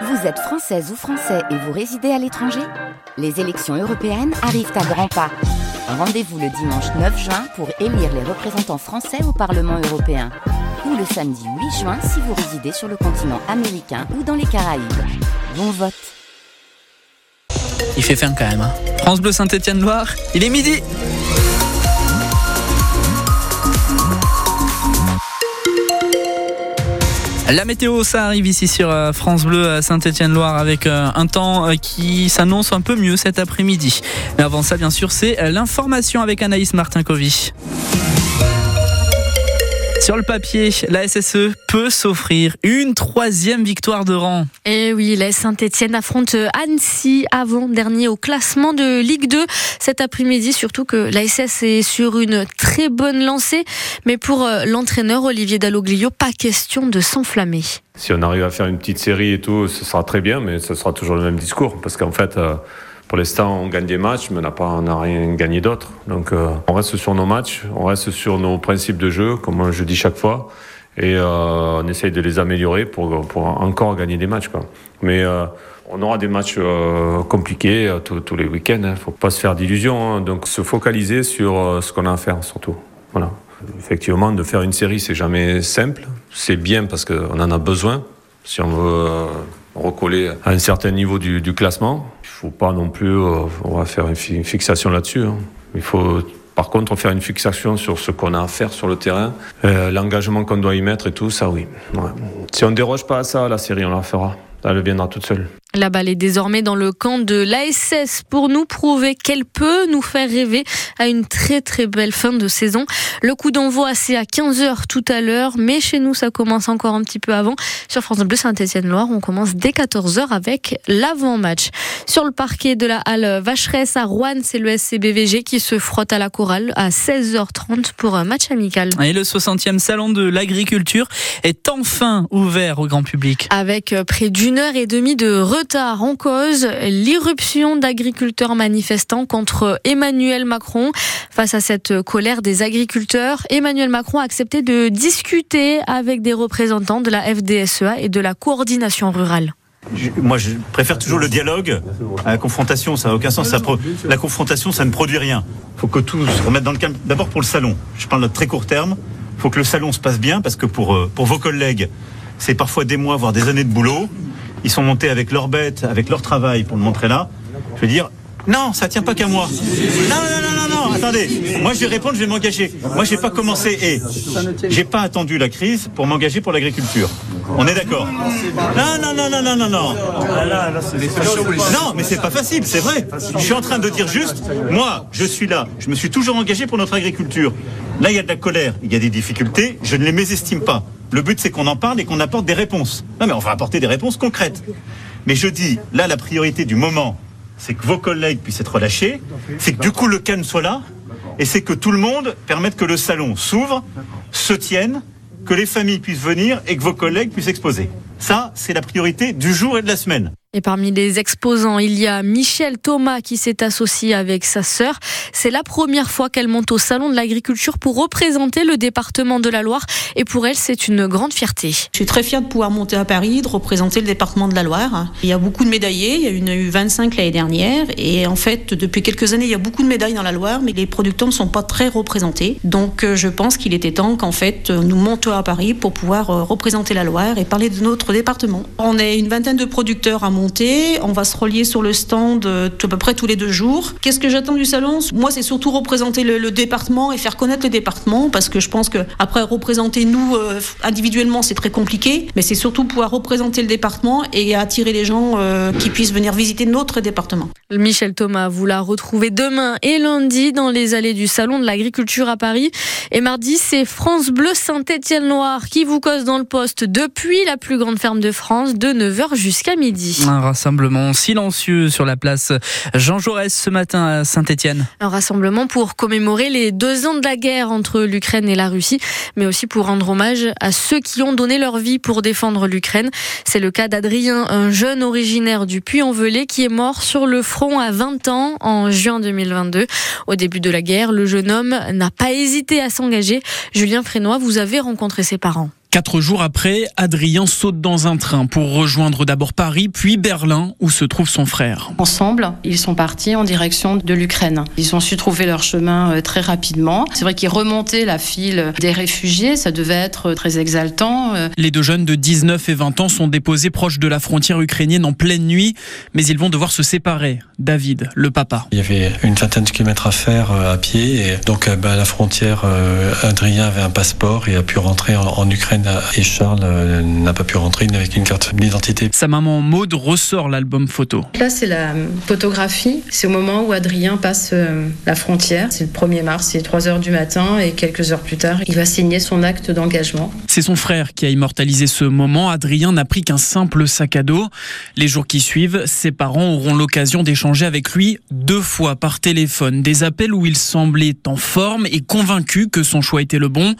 Vous êtes française ou français et vous résidez à l'étranger Les élections européennes arrivent à grands pas. Rendez-vous le dimanche 9 juin pour élire les représentants français au Parlement européen. Ou le samedi 8 juin si vous résidez sur le continent américain ou dans les Caraïbes. Bon vote Il fait fin quand même. hein. France Bleu Saint-Étienne-Loire, il est midi La météo, ça arrive ici sur euh, France Bleu à Saint-Étienne-Loire avec euh, un temps euh, qui s'annonce un peu mieux cet après-midi. Mais avant ça, bien sûr, c'est l'information avec Anaïs Martin-Covy. Sur le papier, la SSE peut s'offrir une troisième victoire de rang. Et oui, la Saint-Etienne affronte Annecy avant-dernier au classement de Ligue 2 cet après-midi, surtout que la SS est sur une très bonne lancée. Mais pour euh, l'entraîneur Olivier Dalloglio, pas question de s'enflammer. Si on arrive à faire une petite série et tout, ce sera très bien, mais ce sera toujours le même discours. Parce qu'en fait, euh, pour l'instant, on gagne des matchs, mais on n'a rien gagné d'autre. Donc, euh, on reste sur nos matchs, on reste sur nos principes de jeu, comme je dis chaque fois, et euh, on essaye de les améliorer pour, encore gagner des matchs. Mais euh, on aura des matchs compliqués tous, les week-ends. Il ne faut pas se faire d'illusions. hein. Donc, se focaliser sur ce qu'on a à faire, surtout. Voilà. Effectivement, de faire une série, c'est jamais simple. C'est bien parce qu'on en a besoin. Si on veut recoller à un certain niveau du, classement, il faut pas non plus, euh, on va faire une, fi- une fixation là-dessus. hein. Il faut par contre faire une fixation sur ce qu'on a à faire sur le terrain, euh, l'engagement qu'on doit y mettre et tout, ça oui. Si on déroge pas à ça, la série, on la fera. Elle viendra toute seule. La balle est désormais dans le camp de l'ASS pour nous prouver qu'elle peut nous faire rêver à une très très belle fin de saison. Le coup d'envoi c'est à 15h tout à l'heure, mais chez nous ça commence encore un petit peu avant. Sur France Bleu Saint-Étienne-Loire, on commence dès 14h avec l'avant-match. Sur le parquet de la halle Vacheresse à Rouen, c'est le SCBVG qui se frotte à la chorale à 16h30 pour un match amical. Et le 60e salon de l'agriculture est enfin ouvert au grand public. Avec euh, près d'une heure et demie de retard en cause, l'irruption d'agriculteurs manifestants contre Emmanuel Macron. Face à cette colère des agriculteurs, Emmanuel Macron a accepté de discuter avec des représentants de la FDSEA et de la coordination rurale. Moi, je préfère toujours le dialogue à la confrontation. Ça n'a aucun sens. La confrontation, ça ne produit rien. Il faut que tout se remette dans le calme. D'abord pour le salon. Je parle de très court terme. Il faut que le salon se passe bien parce que euh, pour vos collègues, c'est parfois des mois, voire des années de boulot. Ils sont montés avec leurs bêtes, avec leur travail pour le montrer là. Je veux dire, non, ça tient pas qu'à moi. Non, non, non, non, non, attendez. Moi, je vais répondre, je vais m'engager. Moi, j'ai pas commencé et j'ai pas attendu la crise pour m'engager pour l'agriculture. On est d'accord Non, non, non, non, non, non, non. Non, mais c'est pas facile, c'est vrai. Je suis en train de dire juste, moi, je suis là. Je me suis toujours engagé pour notre agriculture. Là, il y a de la colère, il y a des difficultés. Je ne les mésestime pas. Le but, c'est qu'on en parle et qu'on apporte des réponses. Non, mais on va apporter des réponses concrètes. Mais je dis, là, la priorité du moment, c'est que vos collègues puissent être relâchés, c'est que du coup le calme soit là, et c'est que tout le monde permette que le salon s'ouvre, se tienne, que les familles puissent venir et que vos collègues puissent exposer. Ça, c'est la priorité du jour et de la semaine. Et parmi les exposants, il y a Michel Thomas qui s'est associé avec sa sœur. C'est la première fois qu'elle monte au Salon de l'Agriculture pour représenter le département de la Loire. Et pour elle, c'est une grande fierté. Je suis très fière de pouvoir monter à Paris, de représenter le département de la Loire. Il y a beaucoup de médaillés, il y a eu 25 l'année dernière. Et en fait, depuis quelques années, il y a beaucoup de médailles dans la Loire, mais les producteurs ne sont pas très représentés. Donc euh, je pense qu'il était temps qu'en fait, euh, nous montions à Paris pour pouvoir euh, représenter la Loire et parler de notre département. On est une vingtaine de producteurs à On va se relier sur le stand euh, à peu près tous les deux jours. Qu'est-ce que j'attends du salon? Moi, c'est surtout représenter le, département et faire connaître le département parce que je pense que après représenter nous euh, individuellement, c'est très compliqué, mais c'est surtout pouvoir représenter le département et attirer les gens euh, qui puissent venir visiter notre département. Michel Thomas, vous la retrouvez demain et lundi dans les allées du Salon de l'Agriculture à Paris. Et mardi, c'est France Bleu Saint-Étienne-Loire qui vous cause dans le poste depuis la plus grande ferme de France de 9h jusqu'à midi. Un rassemblement silencieux sur la place Jean Jaurès ce matin à Saint-Étienne. Un rassemblement pour commémorer les deux ans de la guerre entre l'Ukraine et la Russie, mais aussi pour rendre hommage à ceux qui ont donné leur vie pour défendre l'Ukraine. C'est le cas d'Adrien, un jeune originaire du Puy-en-Velay qui est mort sur le front à 20 ans en juin 2022. Au début de la guerre, le jeune homme n'a pas hésité à s'engager. Julien Frénois, vous avez rencontré ses parents. Quatre jours après, Adrien saute dans un train pour rejoindre d'abord Paris, puis Berlin, où se trouve son frère. Ensemble, ils sont partis en direction de l'Ukraine. Ils ont su trouver leur chemin euh, très rapidement. C'est vrai qu'ils remontaient la file des réfugiés, ça devait être très exaltant. Euh. Les deux jeunes de 19 et 20 ans sont déposés proches de la frontière ukrainienne en pleine nuit, mais ils vont devoir se séparer. David, le papa. Il y avait une vingtaine de kilomètres à faire euh, à pied, et donc bah, à la frontière, Adrien avait un passeport et a pu rentrer en Ukraine, et Charles n'a pas pu rentrer avec une carte d'identité. Sa maman Maude ressort l'album photo. Là, c'est la photographie. C'est au moment où Adrien passe la frontière. C'est le 1er mars, c'est 3 heures du matin et quelques heures plus tard, il va signer son acte d'engagement. C'est son frère qui a immortalisé ce moment. Adrien n'a pris qu'un simple sac à dos. Les jours qui suivent, ses parents auront l'occasion d'échanger avec lui deux fois par téléphone. Des appels où il semblait en forme et convaincu que son choix était le bon.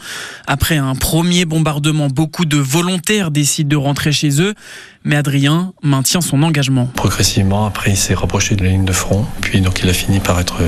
Après un premier bombardement, beaucoup de volontaires décident de rentrer chez eux. Mais Adrien maintient son engagement. Progressivement, après, il s'est rapproché de la ligne de front. Puis donc, il a fini par être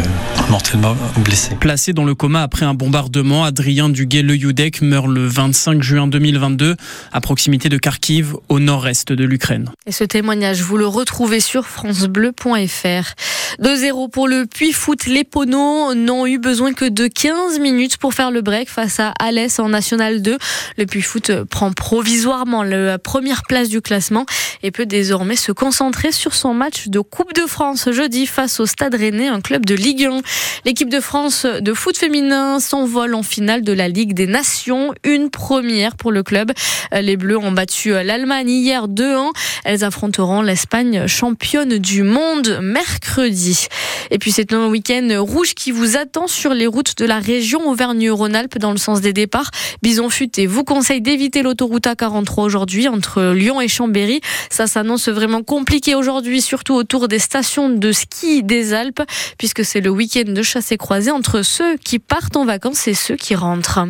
mortellement blessé. Placé dans le coma après un bombardement, Adrien Duguay-Le meurt le 25 juin 2022 à proximité de Kharkiv, au nord-est de l'Ukraine. Et ce témoignage, vous le retrouvez sur francebleu.fr. 2-0 pour le Puy Foot. Les Poneaux n'ont eu besoin que de 15 minutes pour faire le break face à Alès en National 2. Le Puy Foot prend provisoirement la première place du classement et peut désormais se concentrer sur son match de Coupe de France jeudi face au Stade Rennais, un club de Ligue 1. L'équipe de France de foot féminin s'envole en finale de la Ligue des Nations, une première pour le club. Les Bleus ont battu l'Allemagne hier 2-1. Elles affronteront l'Espagne championne du monde mercredi. Et puis c'est un week-end rouge qui vous attend sur les routes de la région Auvergne-Rhône-Alpes dans le sens des départs. Bison Futé vous conseille d'éviter l'autoroute A43 aujourd'hui entre Lyon et Chambéry. Ça s'annonce vraiment compliqué aujourd'hui, surtout autour des stations de ski des Alpes, puisque c'est le week-end de chasse et croisée entre ceux qui partent en vacances et ceux qui rentrent.